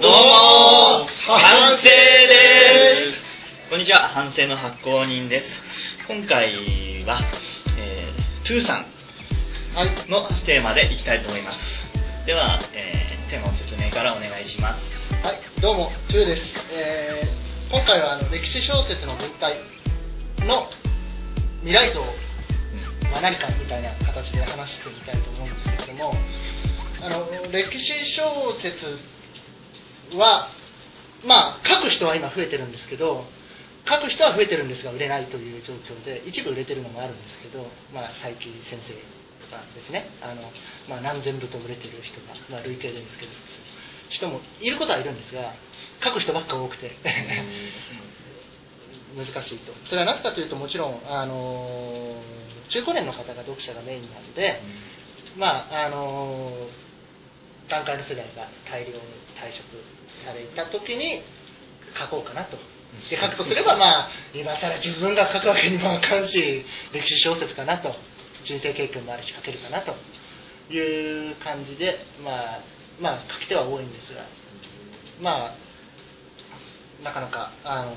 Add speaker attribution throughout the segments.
Speaker 1: どうも反省です
Speaker 2: こんにちは、反省の発行人です。今回は、えー、トゥーさん
Speaker 3: はい。
Speaker 2: のテーマでいきたいと思います。では、えー、テーマの説明からお願いします。
Speaker 3: はい。どうも、つゆです。えー、今回はあの歴史小説の文体の未来像は何かみたいな形で話してみたいと思うんですけれども、あの、歴史小説は、まあ、書く人は今増えてるんですけど、書く人は増えてるんですが売れないという状況で一部売れてるのもあるんですけど、まあ、佐伯先生とかですね。あの、まあ、何千部と売れてる人が、まあ、累計でですけど人もいることはいるんですが書く人ばっか多くて難しいと。それはなぜかというともちろんあの中高年の方が読者がメインなので、まああの段階の世代が大量に退職された時に書こうかなと。で書くとすればまあ今更自分が書くわけにもいかんし歴史小説かなと人生経験もあるし書けるかなという感じでまあまあ書き手は多いんですがまあなかなかあの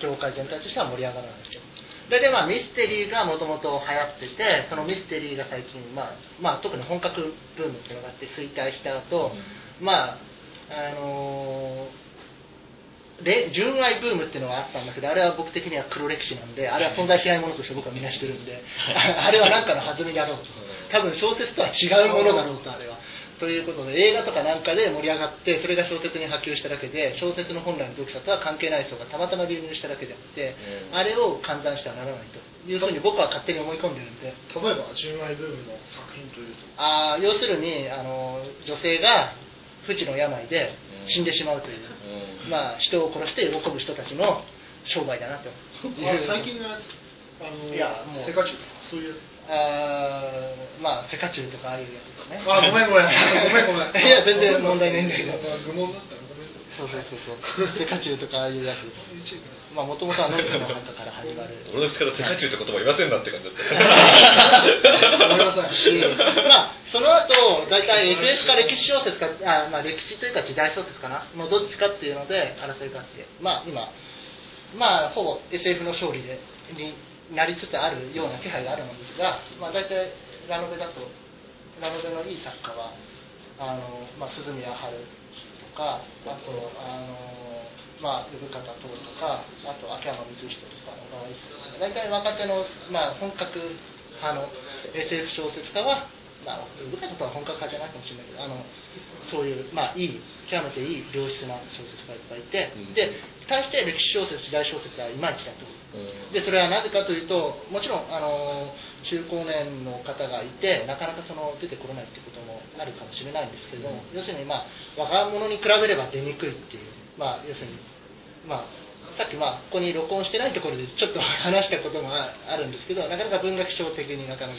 Speaker 3: 業界全体としては盛り上がらないですよ大体まあミステリーがもともと流行っててそのミステリーが最近、まあまあ、特に本格ブームっていうのがあって衰退した後、まああので純愛ブームっていうのがあったんだけどあれは僕的には黒歴史なんであれは存在しないものとして僕はみなしてるんであれは何かの弾みだろうと。多分小説とは違うものだろうとあれはということで映画とかなんかで盛り上がってそれが小説に波及しただけで小説の本来の読者とは関係ない人がたまたま流入しただけであって、あれを換算してはならないと。いうふうに僕は勝手に思い込んでるんで。
Speaker 1: 例えば純愛ブームの作品というと。
Speaker 3: あー要するにあの女性が不治の病で死んでしまうという、まあ、人を殺して喜ぶ人たちの商売だなと。
Speaker 1: 最近のやつ。あの
Speaker 3: いやもう。
Speaker 1: セカチュウとかそういうやつ
Speaker 3: あーまあセカチュウとかああいうやつですね。
Speaker 1: あごめんごめん。ごめんごめん。
Speaker 3: いや全然問題ないんだけど。
Speaker 1: 愚問だった
Speaker 3: そうそうそうそう。セカチュウとかああいうやつ。まあもともとはノルクの中から始まる。
Speaker 4: 俺の口からセカチュウって言葉言わせんなって感じだった。
Speaker 3: ごめんなさい。まあ、その後、大体 SF か歴史小説か、あまあ、歴史というか時代小説かな、もうどっちかっていうので争いがあって、まあ今、まあほぼ SF の勝利でになりつつあるような気配があるのですが、まあ大体ラノベだと、ラノベのいい作家は、あの、まあ鈴宮春とか、あと、あの、まあ、生方等とか、あと秋山光人とかのが多いですけど大体若手の、まあ、本格派の SF 小説家は、まあ、生方とは本格派じゃないかもしれないけど、あのそういう、まあ、いい、極めていい良質な小説家がいっぱいいて、で、対して歴史小説、時代小説はいまいちだと。でそれはなぜかというともちろんあの中高年の方がいてなかなかその出てこれないっていうこともあるかもしれないんですけども、要するに、まあ、若者に比べれば出にくいっていう、まあ、要するに、まあ、さっき、まあ、ここに録音してないところでちょっと話したこともああるんですけどなかなか文学賞的になかなか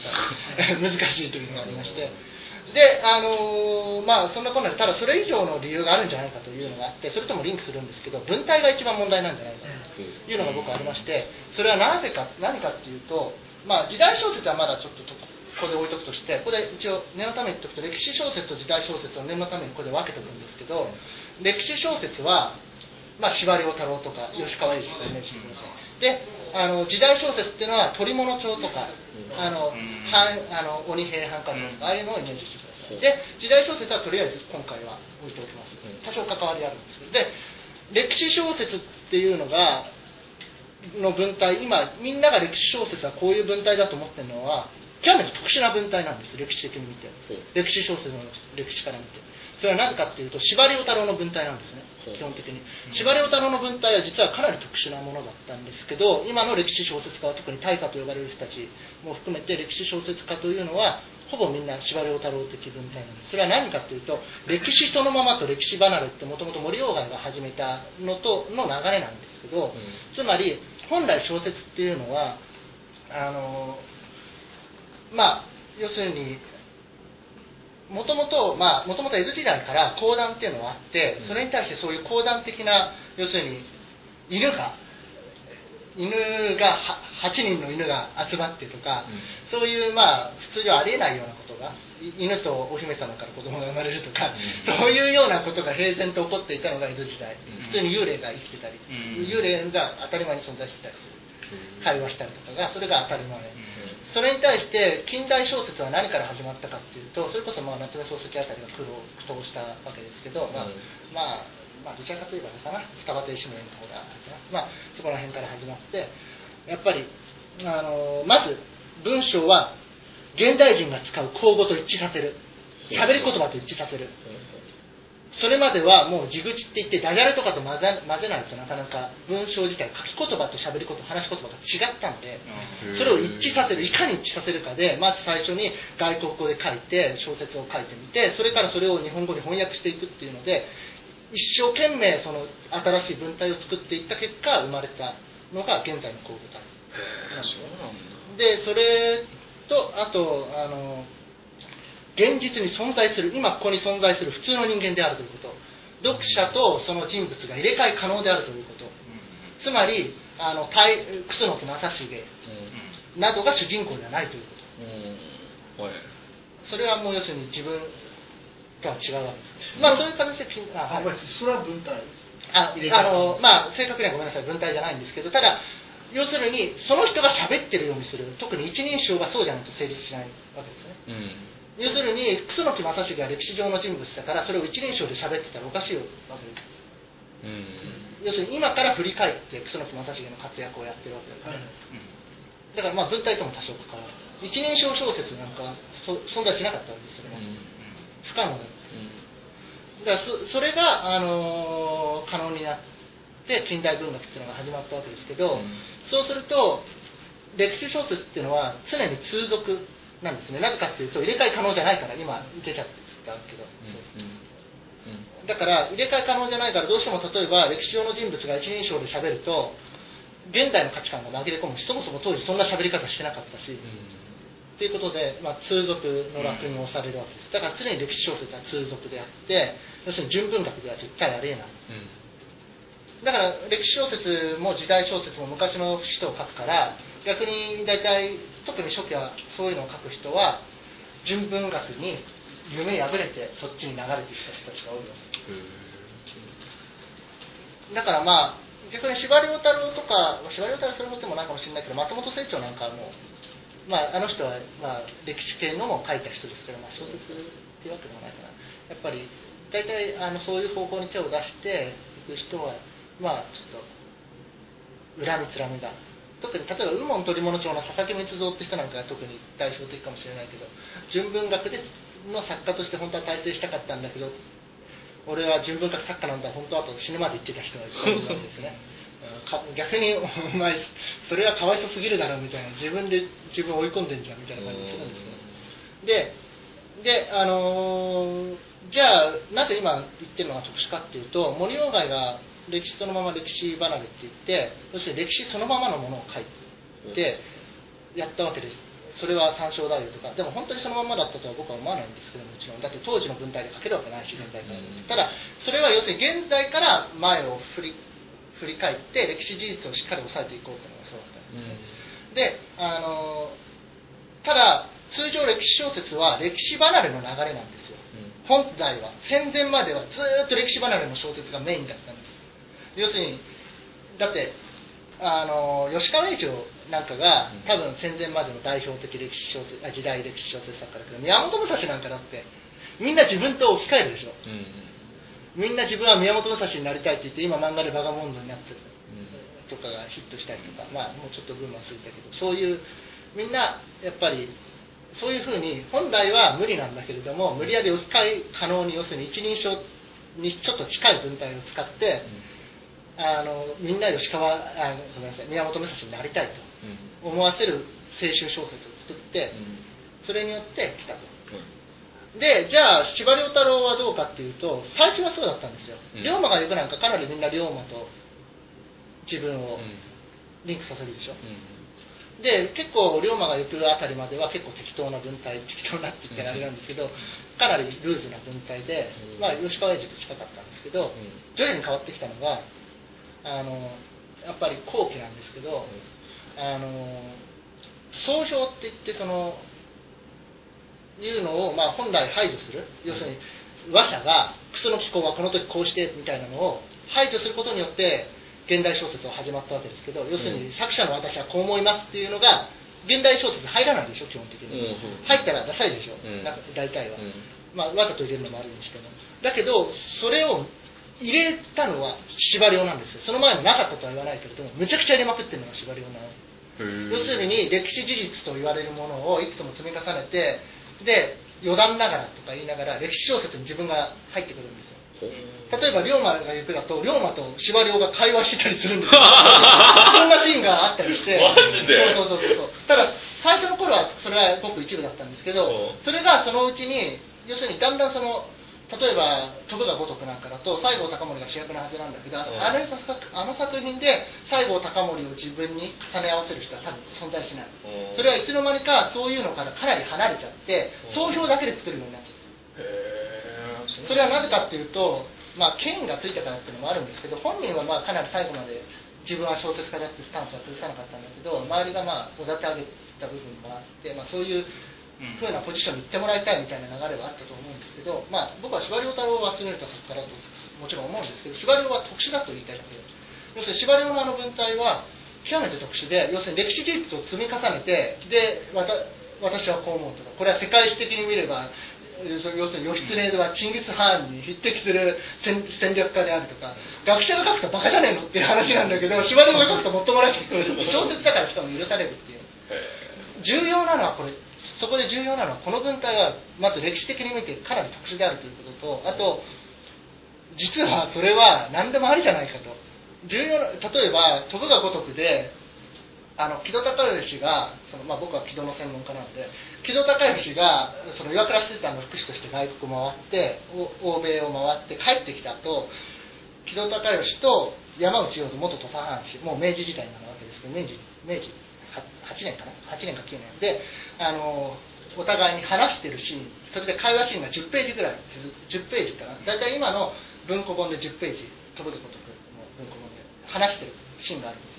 Speaker 3: 難しいというのがありまして。であのーまあそんなこんなでただそれ以上の理由があるんじゃないかというのがあってそれともリンクするんですけど文体が一番問題なんじゃないかというのが僕ありましてそれはなぜか何かっていうと、まあ、時代小説はまだちょっととここで置いとくとしてここで一応念のために言っておくと歴史小説と時代小説を念のためにここで分けておくんですけど歴史小説はまあ、司馬遼太郎とか吉川英治とかイメージしてくださいであの時代小説っていうのは鳥物帳とかあの、はあの鬼平犯科帳とかああいうのをイメージしてください。で時代小説はとりあえず今回は置いておきます。多少関わりあるんですけど。で歴史小説っていうのがの文体今みんなが歴史小説はこういう文体だと思ってるのは極めて特殊な文体なんです歴史的に見て。歴史小説の歴史から見てそれは何かっていうと司馬遼太郎の文体なんですね。基本的に。司馬遼太郎の文体は実はかなり特殊なものだったんですけど今の歴史小説家は特に大家と呼ばれる人たちも含めて歴史小説家というのはほぼみんな司馬遼太郎的文体なんです。それは何かというと歴史そのままと歴史離れってもともと森鴎外が始めたのとの流れなんですけど、つまり本来小説っていうのはあのまあ要するにもともと、まあ、もともと江戸時代から講談っていうのがあって、それに対してそういう講談的な、要するに、犬が、犬がは8人の犬が集まってとか、
Speaker 4: うん。
Speaker 3: そういうまあ普通ではありえないようなことがい犬とお姫様から子供が生まれるとか、
Speaker 4: うん。
Speaker 3: そういうようなことが平然と起こっていたのが江戸時代、
Speaker 4: うん。
Speaker 3: 普通に幽霊が生きてたり、
Speaker 2: うん。
Speaker 3: 幽霊が当たり前に存在してたりする。会話したりとかがそれが当たり前、
Speaker 2: うん
Speaker 3: それに対して近代小説は何から始まったかっていうとそれこそまあ夏目漱石あたりが苦労苦闘したわけですけど、まあ
Speaker 4: うん。
Speaker 3: まあまあどちらかといえばあれかな。双葉亭志村の方がまあそこら辺から始まってやっぱりあのまず文章は現代人が使う口語と一致させる。喋り言葉と一致させるそれまではもう地口って言ってダジャレとかと混ぜ混ぜないとなかなか文章自体書き言葉と喋り言葉話し言葉が違ったんで
Speaker 2: うん。
Speaker 3: それを一致させるいかに一致させるかでまず最初に外国語で書いて小説を書いてみてそれからそれを日本語に翻訳していくっていうので一生懸命その新しい文体を作っていった結果生まれたのが現在の口語体でそれとあとあの現実に存在する今ここに存在する普通の人間であるということ。読者とその人物が入れ替え可能であるということ。つまりあの対楠木正成などが主人公ではないということ。それはもう要するに自分とは違うわけです。まあそういう形でピンあ、はい。
Speaker 1: それは文体。
Speaker 3: あ
Speaker 1: 入れ替え
Speaker 3: あのまあ正確にはごめんなさい。文体じゃないんですけどただ要するにその人が喋ってるようにする。特に一人称がそうじゃないと成立しないわけですね。
Speaker 4: うん
Speaker 3: 要するに楠木正成が歴史上の人物だからそれを一人称で喋ってたらおかしいわけです
Speaker 4: うん。
Speaker 3: 要するに今から振り返って楠木正成の活躍をやってるわけです、
Speaker 1: はい
Speaker 3: だからまあ文体とも多少関わる。一人称小説なんかそ存在しなかったわけですそれも不可能だ。だからそそれが、あのー可能になって近代文学っていうのが始まったわけですけど、
Speaker 4: うん。
Speaker 3: そうすると歴史小説っていうのは常に通俗なんですね。なぜかっていうと入れ替え可能じゃないから今出ちゃったけど、だから入れ替え可能じゃないからどうしても例えば歴史上の人物が一人称で喋ると現代の価値観が紛れ込むしそもそも当時そんな喋り方してなかったし、ということで、まあ、通俗の楽に押されるわけです。だから常に歴史小説は通俗であって要するに純文学では絶対ありえない。だから歴史小説も時代小説も昔の人を書くから逆に大体特に初期はそういうのを書く人は純文学に夢破れてそっちに流れてきた人たちが多いわけだからまあ逆に司馬遼太郎とか司馬遼太郎それほどでもないかもしれないけど松本清張なんかはもう、まあ、あの人は、まあ、歴史系のも書いた人ですけど、まあ、小説っていうわけでもないかなやっぱり大体あのそういう方向に手を出していく人はまあちょっと恨みつらみが特に例えば「雲門鳥物帳」の佐々木光三って人なんかが特に代表的かもしれないけど純文学での作家として本当は大成したかったんだけど俺は純文学作家なんだ本当はと死ぬまで言ってた人がいるわけですね。逆にお前それはかわいそすぎるだろみたいな自分で自分を追い込んでんじゃんみたいな感じがするんですねでであのーじゃあなぜ今言ってるのが特殊かっていうと森鴎外が歴史そのまま歴史離れって言って要するに歴史そのままのものを書いてやったわけです。それは三章太夫とかでも本当にそのままだったとは僕は思わないんですけどもちろん。だって当時の文体で書けるわけないし現代から
Speaker 4: うん
Speaker 3: ただそれは要するに現代から前を振り振り返って歴史事実をしっかり押さえていこうというのがそうだったんですね。であのただ通常歴史小説は歴史離れの流れなんですよ。本来は。戦前まではずーっと歴史離れの小説がメインだったんです要するにだってあの吉川英治なんかが
Speaker 4: うん。
Speaker 3: 多分戦前までの代表的歴史小説あ時代歴史小説作家だけど宮本武蔵なんかだってみんな自分と置き換えるでしょ。みんな自分は宮本武蔵になりたいって言って今漫画でバガモンドになってる。とかがヒットしたりとか、まあ、もうちょっと群馬過ぎたけど。そういうみんなやっぱりそういうふうに本来は無理なんだけれども無理やり置き換え可能に要するに一人称にちょっと近い文体を使って、あのみんな吉川あごめんなさい宮本武蔵になりたいと思わせる青春小説を作ってそれによって来たと。でじゃあ司馬遼太郎はどうかっていうと最初はそうだったんですよ、
Speaker 4: うん。
Speaker 3: 龍馬が行くなんかかなりみんな龍馬と自分をリンクさせるでしょ、で結構龍馬が行くあたりまでは結構適当な文体適当なって言ったらあれなんですけど、かなりルーズな文体で、
Speaker 4: うん。
Speaker 3: まあ、吉川英治と近かったんですけど、徐々に変わってきたのがあのやっぱり後期なんですけど、あの総評って言ってそのいうのを、まあ、本来排除する。要するに話者がクソの機構はこの時こうしてみたいなのを排除することによって現代小説は始まったわけですけど要するに作者の私はこう思いますっていうのが現代小説に入らないでしょ基本的に、
Speaker 4: うん
Speaker 3: 入ったらダサいでしょ、
Speaker 4: うん。
Speaker 3: なんか大体は、
Speaker 4: うん。
Speaker 3: まあ、わざと入れるのもあるにしてもだけどそれを入れたのは司馬遼なんですよ。その前もなかったとは言わないけれどもむちゃくちゃ入れまくってるのが司馬遼なの。要するに歴史事実と言われるものをいくつも積み重ねてで余談ながらとか言いながら歴史小説に自分が入ってくるんですよ。例えば龍馬が行くだと龍馬と司馬遼が会話してたりするんですよ。そんなシーンがあったりして。
Speaker 4: マジで？
Speaker 3: そうそうそうそう。ただ最初の頃はそれはごく一部だったんですけど
Speaker 4: うん。
Speaker 3: それがそのうちに要するにだんだんその例えば「徳が如く」なんかだと西郷隆盛が主役のはずなんだけど、
Speaker 4: ん
Speaker 3: あれ作あの作品で西郷隆盛を自分に重ね合わせる人は多分存在しない。
Speaker 4: うん
Speaker 3: それはいつの間にかそういうのからかなり離れちゃって
Speaker 4: うん
Speaker 3: 総評だけで作るようになっちゃった。
Speaker 4: へ
Speaker 3: それはなぜかっていうと、まあ、権威がついたからっていうのもあるんですけど本人はまあかなり最後まで自分は小説家だってスタンスは崩さなかったんだけど周りがまあおだて上げた部分もあって、まあ、そういうふうなポジションに行ってもらいたいみたいな流れはあったと思うんですけど、まあ、僕は司馬遼太郎を忘れた作家だともちろん思うんですけど司馬遼は特殊だと言いたいだけです要するに司馬遼のあの文体は極めて特殊で要するに歴史事実を積み重ねてで私はこう思うとかこれは世界史的に見れば要するに義経はチンギス・ハーンに匹敵する戦戦略家であるとか学者が書くとバカじゃねえのっていう話なんだけど司馬遼が書くともっともらしく聞こえる。小説だからしかも許されるっていう。重要なのはこれそこで重要なのはこの文体はまず歴史的に見てかなり特殊であるということとあと実はそれは何でもありじゃないかと。重要な例えば徳が如くであの木戸孝允がその、まあ、僕は木戸の専門家なので木戸孝允がその岩倉水産の福祉として外国を回って欧米を回って帰ってきた後木戸孝允と山内陽子元土佐藩士もう明治時代なわけですけど明治明治8年かな？8年か9年。であのお互いに話してるシーン。それで会話シーンが10ページぐらい。10ページかな？大体今の文庫本で10ページ。飛ぶでことくの文庫本で。話してるシーンがあるんです。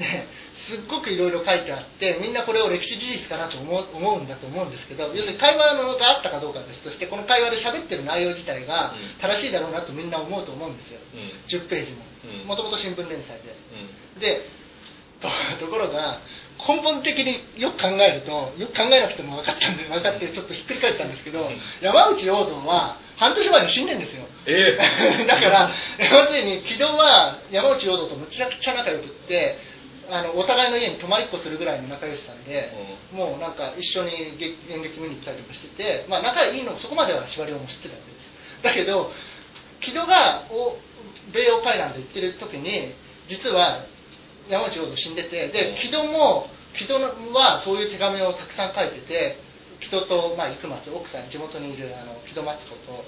Speaker 3: ですっごくいろいろ書いてあってみんなこれを歴史事実かなと思う思うんだと思うんですけど要するに会話のがあったかどうかは別としてこの会話で喋ってる内容自体が
Speaker 4: うん。
Speaker 3: 正しいだろうなとみんな思うと思うんですよ。
Speaker 4: うん。
Speaker 3: 10ページも。
Speaker 4: うん。
Speaker 3: もともと新聞連載で。
Speaker 4: うん。
Speaker 3: でとところが根本的によく考えるとよく考えなくても分かったんで分かってちょっとひっくり返ったんですけど
Speaker 4: うん
Speaker 3: 山内陽道は半年前に死んでんですよ。
Speaker 4: ええ。
Speaker 3: だから要するに木戸は山内陽道とむちゃくちゃ仲良くってあのお互いの家に泊まりっこするぐらいの仲良しさんで、もうなんか一緒に劇演劇見に行ったりとかしてて、まあ、仲いいのそこまでは司馬遼も知ってたわけです。だけど木戸がお米欧会談で行ってる時に実は山内陽道死んでてで木戸も木戸はそういう手紙をたくさん書いてて木戸と、まあ、生松奥さん地元にいるあの木戸マツコと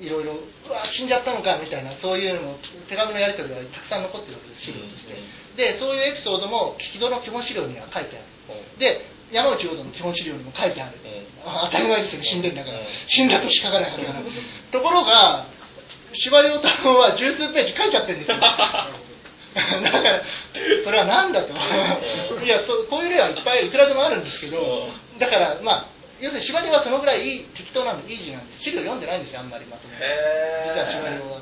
Speaker 3: いろいろうわ死んじゃったのかみたいなそういうの手紙のやり取りがたくさん残ってるわけです資料として、でそういうエピソードも木戸の基本資料には書いてある。で山内陽道の基本資料にも書いてある、あ当たり前ですよね死んでんだから、
Speaker 4: うん。
Speaker 3: 死んだとしかがないはずだからところが司馬遼太郎は十数ページ書いちゃってるんですよ だからそれは何だと。いやそうこういう例はいっぱいいくらでもあるんですけどだからまあ要するに司馬遼はそのぐらいいい適当なんでイージーなんです資料読んでないんですよあんまりまとめて実は司馬遼は。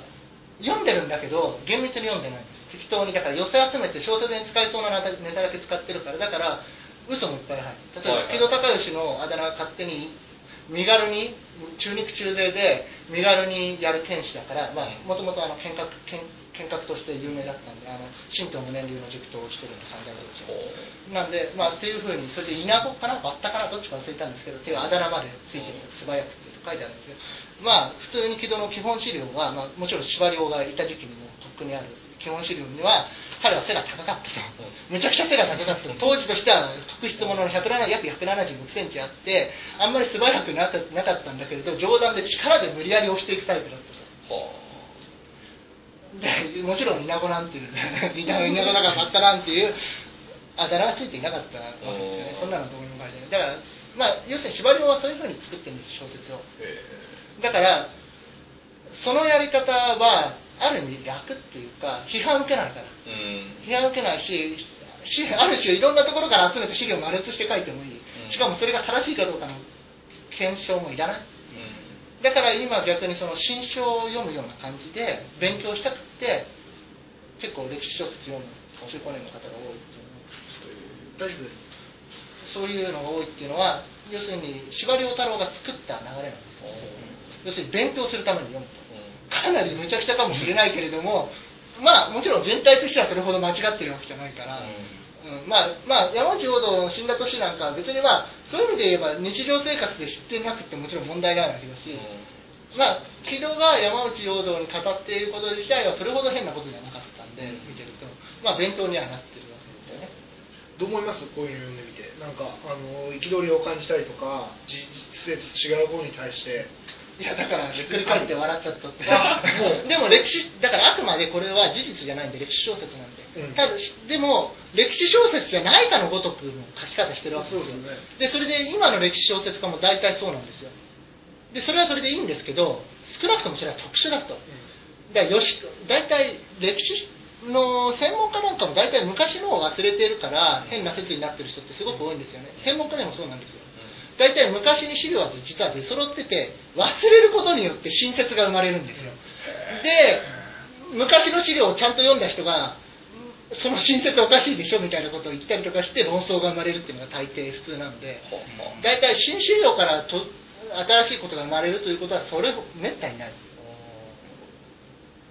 Speaker 3: 読んでるんだけど厳密に読んでないんです。適当にだから寄せ集めて小説に使えそうなネタネタだけ使ってるからだから嘘もいっぱい入る。例えば木戸孝允のあだ名が勝手に身軽に中肉中背で身軽にやる剣士だからもともと剣客剣剣客として有名だったんであの神道無念流の塾としてるの三代目なんで、まあ、っていうふうに、それで稲子かな、バッタかな、どっちか忘れたんですけど、っていうあだ名までついてる、素早くって書いてあるんですけど、まあ、普通に木戸の基本資料は、まあ、もちろん司馬遼がいた時期にもとっくにある基本資料には、彼は背が高かったと。めちゃくちゃ背が高かったと。当時としては、特筆物の107約176センチあって、あんまり素早くなかなかったんだけれど、冗談で力で無理やり押していくタイプだったと。でもちろん稲子なんていうね稲子稲子だからバッタなんていうあだ名がついていなかったわけですよね。そんなのどうにも書いてない。だからまあ要するに司馬遼はそういうふうに作ってるんです小説を。だからそのやり方はある意味楽っていうか批判受けないから。批判受けないししある種いろんなところから集めて資料を羅列して書いてもいい、
Speaker 4: うん。
Speaker 3: しかもそれが正しいかどうかの検証もいらない。
Speaker 4: うん。
Speaker 3: だから今逆にその新書を読むような感じで勉強したくって結構歴史小説読む中高年の方が多いっていう
Speaker 1: 大丈夫です。
Speaker 3: そういうのが多いっていうのは要するに司馬遼太郎が作った流れなんですよ。要するに勉強するために読むと。かなりむちゃくちゃかもしれないけれどもまあもちろん全体としてはそれほど間違ってるわけじゃないから、うん。まあ、まあ、山内陽道の死んだ年なんかは別にまあそういう意味で言えば日常生活で知ってなくてもちろん問題ないわけだし、まあ木戸が山内陽道に語っていること自体はそれほど変なことじゃなかったんで、見てるとまあ勉強にはなってるわけですよね。
Speaker 1: どう思います？こういうの読んでみて。なんかあの憤りを感じたりとか事実と違うことに対して。
Speaker 3: いやだからひっくり返って笑っちゃったって。でも歴史だからあくまでこれは事実じゃないんで歴史小説なんで、
Speaker 1: うん。
Speaker 3: ただでも歴史小説じゃないかのごとくの書き方してるわけですよ。
Speaker 1: そうですよね。
Speaker 3: でそれで今の歴史小説家も大体そうなんですよでそれはそれでいいんですけど少なくともそれは特殊だと。だよし大体歴史の専門家なんかも大体昔のを忘れてるから変な説になってる人ってすごく多いんですよね。専門家でもそうなんですよ。大体昔に資料は実は出揃ってて忘れることによって新説が生まれるんですよ。で昔の資料をちゃんと読んだ人がその新説おかしいでしょみたいなことを言ったりとかして論争が生まれるっていうのが大抵普通なんで。大体新資料からと新しいことが生まれるということはそれめったにない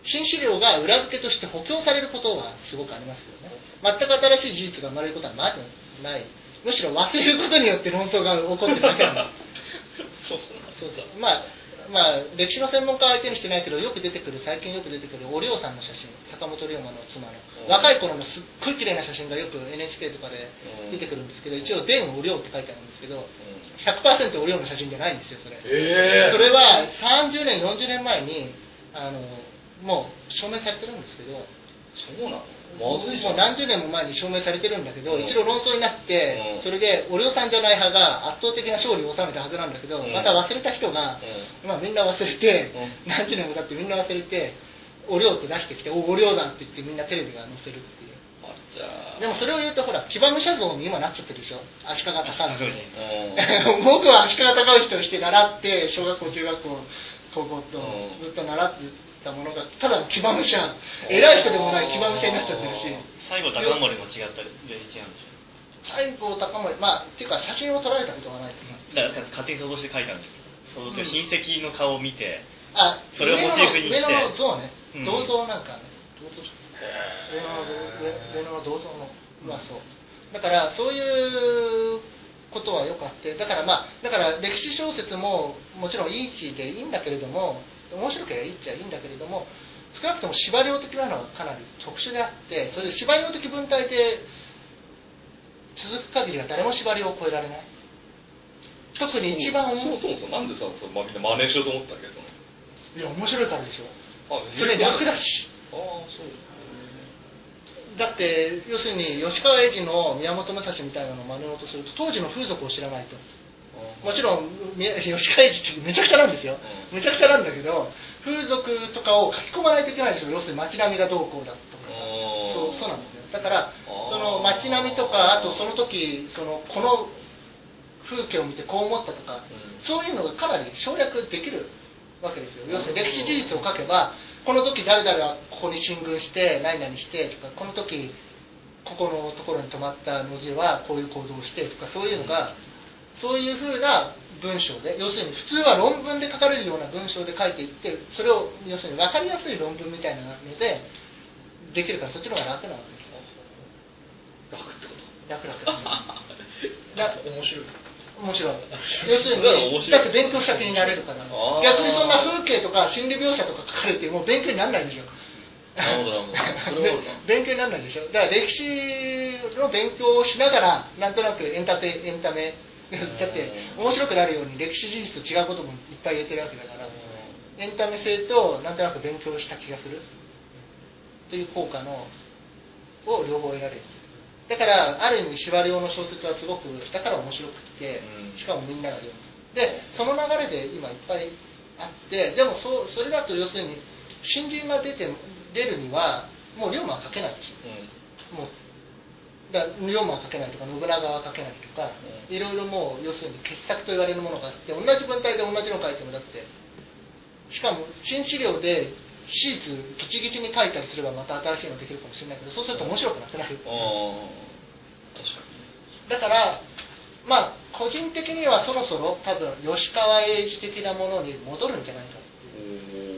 Speaker 3: 新資料が裏付けとして補強されることはすごくありますよね全く新しい事実が生まれることはまずないむしろ忘れることによって論争が起こってるだけなんです
Speaker 2: そう
Speaker 3: そうそうまあまあ歴史の専門家は相手にしてないけどよく出てくる最近よく出てくるお涼さんの写真坂本龍馬の妻の
Speaker 2: うん。
Speaker 3: 若い頃のすっごい綺麗な写真がよく NHK とかで出てくるんですけど一応「伝お涼」って書いてあるんですけど100%お涼の写真じゃないんですよそれ、
Speaker 4: ええ
Speaker 3: それは30年40年前にあのもう証明されてるんですけど
Speaker 4: そうなの？
Speaker 3: もうん何十年も前に証明されてるんだけど、
Speaker 4: うん。
Speaker 3: 一度論争になって、
Speaker 4: うん。
Speaker 3: それでお涼さんじゃない派が圧倒的な勝利を収めたはずなんだけど、
Speaker 4: うん。
Speaker 3: また忘れた人が、
Speaker 4: う
Speaker 3: まあ、みんな忘れて、
Speaker 4: うん。
Speaker 3: 何十年も経ってみんな忘れてお涼って出してきておお涼だって言ってみんなテレビが載せるっていう。でもそれを言うとほら騎馬武者像に今なっちゃってるでしょ？足利尊氏。
Speaker 4: うん。
Speaker 3: 僕は足利尊氏として習って小学校中学校高校と
Speaker 4: うん。
Speaker 3: ずっと習ってたものがただの騎馬武者偉い人でもない騎馬武者になっちゃってるし。
Speaker 2: 最後高森も違ったり全然違うんでしょ？
Speaker 3: 西郷隆盛まあっていうか写真を撮られたことがないと思う。
Speaker 2: だから勝手に想像して書いたんですけど想像して親戚の顔を見て
Speaker 3: あ
Speaker 2: それをモチーフにして。
Speaker 3: 上野の像ね。
Speaker 2: うん。
Speaker 3: 銅像なんかね。銅像上野の銅像のまあそう。だからそういうことはよくあってだからまあだから歴史小説ももちろんいい地でいいんだけれども面白ければいいっちゃいいんだけれども少なくとも司馬遼的なのはかなり特殊であってそれで司馬遼的文体で続く限りは誰も司馬遼を超えられない。特に一番
Speaker 4: そうそうそうなんでさそうまあみんな真似しようと思ったけど。
Speaker 3: いや面白いからでしょ。
Speaker 4: あ
Speaker 3: それ楽だし。
Speaker 4: ああそう。
Speaker 3: だって要するに吉川英治の宮本武蔵みたいなのを真似ようとすると当時の風俗を知らないともちろんみ吉川英治ってめちゃくちゃなんですよ、
Speaker 4: う
Speaker 3: めちゃくちゃなんだけど風俗とかを書き込まないといけないでしょ要するに街並みがどうこうだとか。そうそうなんですよ。だからその街並みとかあとその時そのこの風景を見てこう思ったとか、
Speaker 4: うん。
Speaker 3: そういうのがかなり省略できるわけですよ。要するに歴史事実を書けばこの時誰々はここに進軍して何々してとかこの時ここのところに泊まった野次はこういう行動をしてとかそういうのがそういうふうな文章で要するに普通は論文で書かれるような文章で書いていってそれを要するに分かりやすい論文みたいなのでできるからそっちの方が楽なわけです
Speaker 4: 楽ってこと？
Speaker 3: 楽々だ
Speaker 1: 面白い。
Speaker 3: 面白い。要するに
Speaker 4: だ
Speaker 3: って勉強した気になれるから。逆にそんな風景とか心理描写とか書かれてもう勉強にならないでしょ 勉強にならないでしょだから歴史の勉強をしながらなんとなくエンタテエンタメ だって面白くなるように歴史事実と違うこともいっぱい言えてるわけだからエンタメ性となんとなく勉強した気がする。という効果のを両方得られる。だからある意味司馬遼の小説はすごくだから面白くって
Speaker 4: うん。
Speaker 3: しかもみんなが読む。でその流れで今いっぱいあってでもそそれだと要するに新人が出て出るにはもう龍馬は書けないでしょ。もうだから龍馬は書けないとか信長は書けないとか、いろいろもう要するに傑作と言われるものがあって同じ文体で同じの書いてもだってしかも新資料で史実ギチギチに書いたりすればまた新しいのできるかもしれないけどそうすると面白くなくなる。だからまあ個人的にはそろそろ多分吉川英治的なものに戻るんじゃないか
Speaker 4: に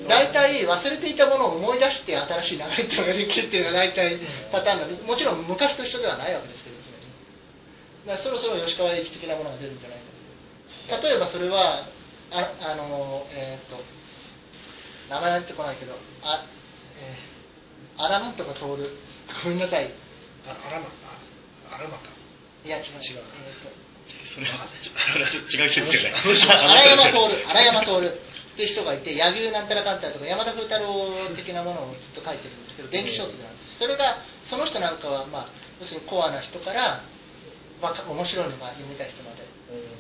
Speaker 3: 大体忘れていたものを思い出して新しい流れっていうのができるっていうのが大体パターンなんでもちろん昔と一緒ではないわけですけど。常にだからそろそろ吉川英治的なものが出るんじゃないか例えばそれはああのえっ、と名前出てこないけどあ、えー、アラなんとか通る ごめんなさい。
Speaker 1: ああらまああらまか。
Speaker 3: いや違う。
Speaker 1: 違う。
Speaker 3: えーと。
Speaker 2: それは違う人ですよね
Speaker 3: 荒山徹荒山徹っていう人がいて柳生なんたらかんたらとか山田風太郎的なものをずっと書いてるんですけど電気小説なんです。それがその人なんかは、まあ、要するにコアな人から、まあ、面白いのが読みたい人まで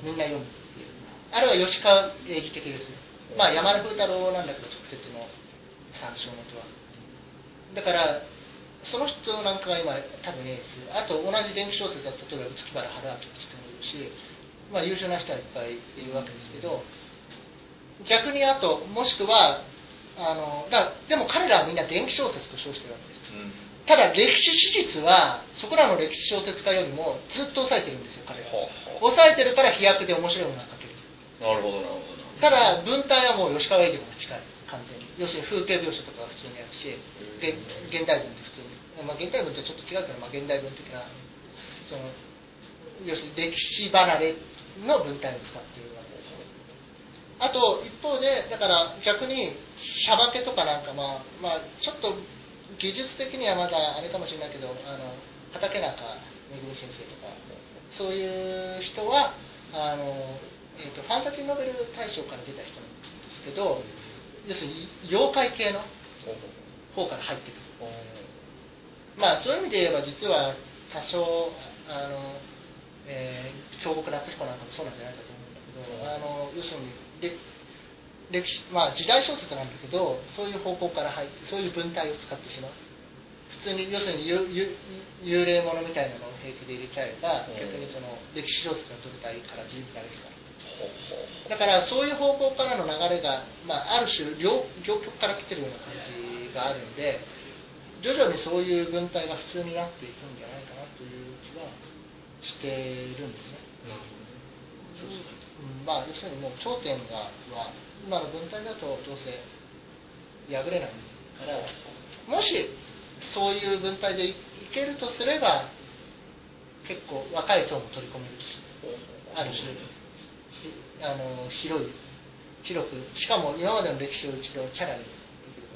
Speaker 3: みんな読むっていう。あれは吉川英治的ですね。まあ山田風太郎なんだけど直接の参照元は。だからその人なんかが今多分エース。あと同じ電気小説だと例えば月原春明って人もいるし、まあ、優秀な人はいっぱいいるわけですけど逆にあともしくはあのだでも彼らはみんな電気小説と称してるわけです。ただ歴史史実はそこらの歴史小説家よりもずっと抑えてるんですよ彼ら。は抑えてるから飛躍で面白いものが書ける
Speaker 4: なるほどなるほど。
Speaker 3: ただ文体はもう吉川英治の方が近い完全に要するに風景描写とかは普通にあるし現現代文って普通に、まあ、現代文とちょっと違うけど、まあ、現代文的なその要するに歴史離れの文体を使ってあと一方でだから逆にシャバケとかなんかまあまあちょっと技術的にはまだあれかもしれないけどあの畠中めぐみ先生とかそういう人はあの、えー、とファンタジーノベル大賞から出た人なんですけど要するに妖怪系の方から入ってくる。まあそういう意味で言えば実は多少あの、えー、京極夏彦なんかもそうなんじゃないかと思うんだけど、あの要するにで歴史まあ時代小説なんだけどそういう方向から入ってそういう文体を使ってしまう。普通に要するに幽霊ものみたいなのを平気で入れちゃえば、逆にその歴史小説の舞台から自由になれるから。だからそういう方向からの流れが、まあ、ある種両両極から来てるような感じがあるんで徐々にそういう文体が普通になっていくんじゃないかなという気はしているんですね。うんまあ、要するにもう頂点がは今の文体だとどうせ破れないからもしそういう文体でいけるとすれば結構若い層も取り込めるしある種あの広い広くしかも今までの歴史を一度チャラにできる。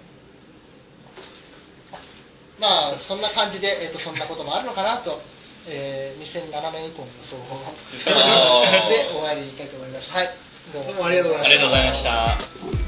Speaker 3: まあそんな感じで、えー、とそんなこともあるのかなと、えー2007年以降の予想を
Speaker 4: あー。
Speaker 3: で終わりたいと思います。はい。どう
Speaker 1: どうも。ありがとうございました
Speaker 2: ありがとうございました